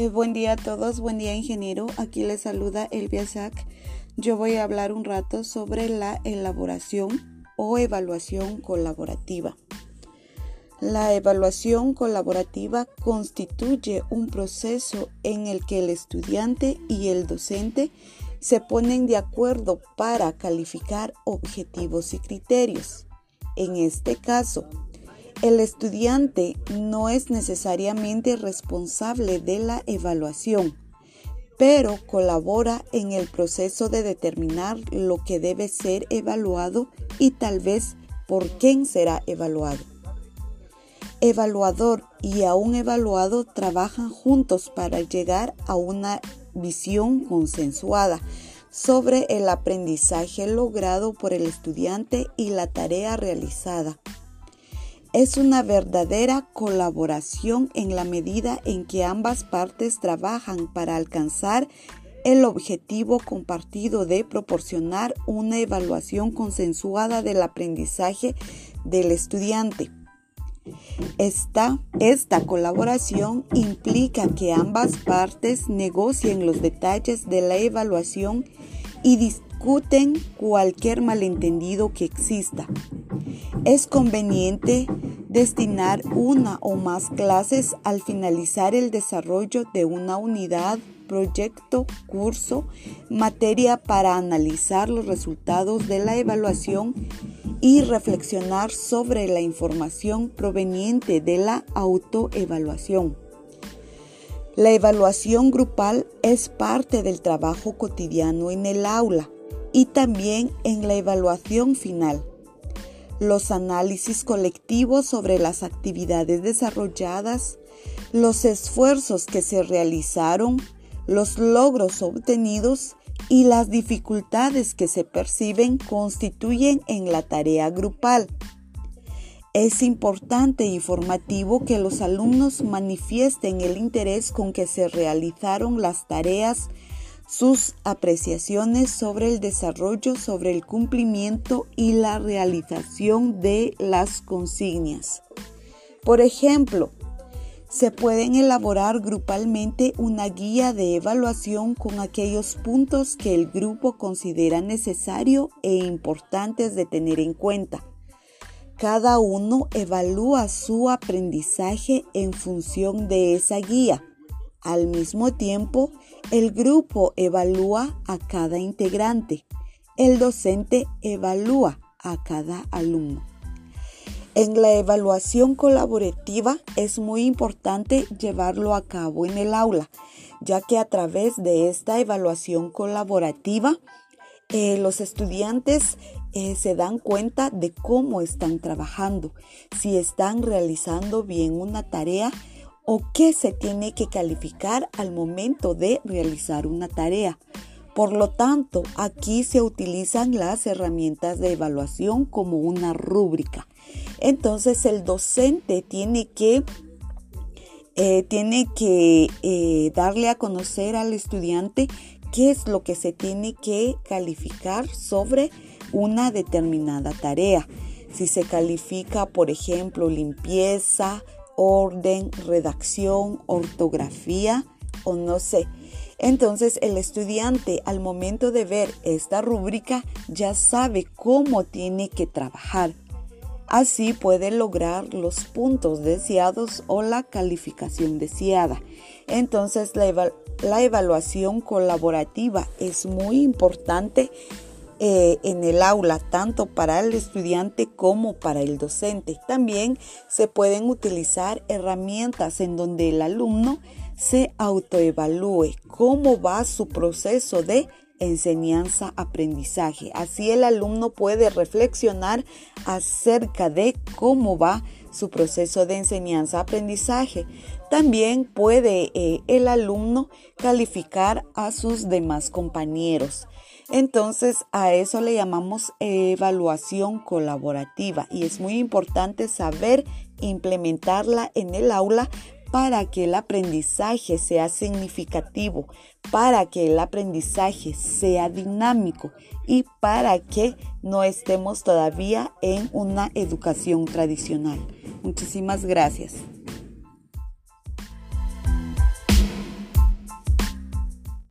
Eh, buen día a todos, buen día ingeniero. Aquí les saluda Elvia Sack. Yo voy a hablar un rato sobre la elaboración o evaluación colaborativa. La evaluación colaborativa constituye un proceso en el que el estudiante y el docente se ponen de acuerdo para calificar objetivos y criterios. En este caso, el estudiante no es necesariamente responsable de la evaluación, pero colabora en el proceso de determinar lo que debe ser evaluado y tal vez por quién será evaluado. Evaluador y aún evaluado trabajan juntos para llegar a una visión consensuada sobre el aprendizaje logrado por el estudiante y la tarea realizada es una verdadera colaboración en la medida en que ambas partes trabajan para alcanzar el objetivo compartido de proporcionar una evaluación consensuada del aprendizaje del estudiante. Esta, esta, colaboración implica que ambas partes negocien los detalles de la evaluación y discuten cualquier malentendido que exista. Es conveniente destinar una o más clases al finalizar el desarrollo de una unidad, proyecto, curso, materia para analizar los resultados de la evaluación y reflexionar sobre la información proveniente de la autoevaluación. La evaluación grupal es parte del trabajo cotidiano en el aula y también en la evaluación final los análisis colectivos sobre las actividades desarrolladas, los esfuerzos que se realizaron, los logros obtenidos y las dificultades que se perciben constituyen en la tarea grupal. Es importante y formativo que los alumnos manifiesten el interés con que se realizaron las tareas sus apreciaciones sobre el desarrollo, sobre el cumplimiento y la realización de las consignas. Por ejemplo, se pueden elaborar grupalmente una guía de evaluación con aquellos puntos que el grupo considera necesario e importantes de tener en cuenta. Cada uno evalúa su aprendizaje en función de esa guía al mismo tiempo, el grupo evalúa a cada integrante. El docente evalúa a cada alumno. En la evaluación colaborativa es muy importante llevarlo a cabo en el aula, ya que a través de esta evaluación colaborativa eh, los estudiantes eh, se dan cuenta de cómo están trabajando, si están realizando bien una tarea o qué se tiene que calificar al momento de realizar una tarea. Por lo tanto, aquí se utilizan las herramientas de evaluación como una rúbrica. Entonces, el docente tiene que, eh, tiene que eh, darle a conocer al estudiante qué es lo que se tiene que calificar sobre una determinada tarea. Si se califica, por ejemplo, limpieza, orden, redacción, ortografía o no sé. Entonces el estudiante al momento de ver esta rúbrica ya sabe cómo tiene que trabajar. Así puede lograr los puntos deseados o la calificación deseada. Entonces la, la evaluación colaborativa es muy importante eh, en el aula, tanto para el estudiante como para el docente. También se pueden utilizar herramientas en donde el alumno se autoevalúe cómo va su proceso de enseñanza-aprendizaje. Así el alumno puede reflexionar acerca de cómo va su proceso de enseñanza-aprendizaje. También puede eh, el alumno calificar a sus demás compañeros. Entonces a eso le llamamos evaluación colaborativa y es muy importante saber implementarla en el aula para que el aprendizaje sea significativo, para que el aprendizaje sea dinámico y para que no estemos todavía en una educación tradicional. Muchísimas gracias.